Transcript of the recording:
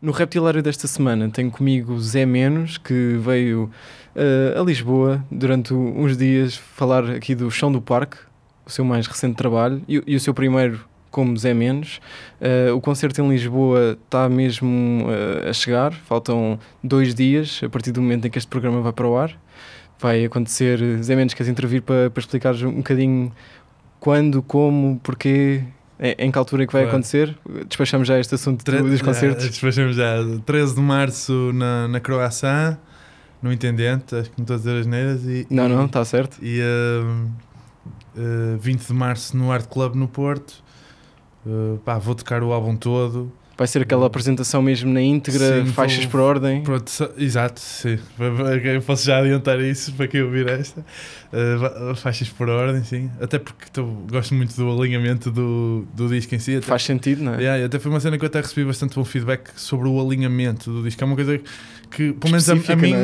No Reptilário desta semana tenho comigo Zé Menos, que veio eh, a Lisboa durante uns dias falar aqui do Chão do Parque, o seu mais recente trabalho, e, o- e o seu primeiro como Zé Menos. Eh, o concerto em Lisboa está mesmo eh, a chegar, faltam dois dias a partir do momento em que este programa vai para o ar. Vai acontecer, Zé Menos, queres intervir para, para explicares um bocadinho quando, como, porquê, em, que altura é que vai Claro. acontecer? Despachamos já este assunto Tre- do- dos já, concertos. Despachamos já. 13 de março na, na Croácia, no Intendente, acho que não estou a dizer as neiras. E, Não, e, não, está certo. E hum, eh, 20 de março no Art Club no Porto. Eh, pá, vou tocar o álbum todo. Vai ser aquela apresentação mesmo na íntegra, Sim, faixas vou- por ordem. Pronto, só- exato, sim. Eu posso já adiantar isso para quem ouvir esta. Va- faixas por ordem, sim. Até porque tô- gosto muito do alinhamento do, do disco em si. Até Faz sentido, não é? Yeah, até foi uma cena que eu até recebi bastante bom feedback sobre o alinhamento do disco. É uma coisa que, pelo menos a, a mim?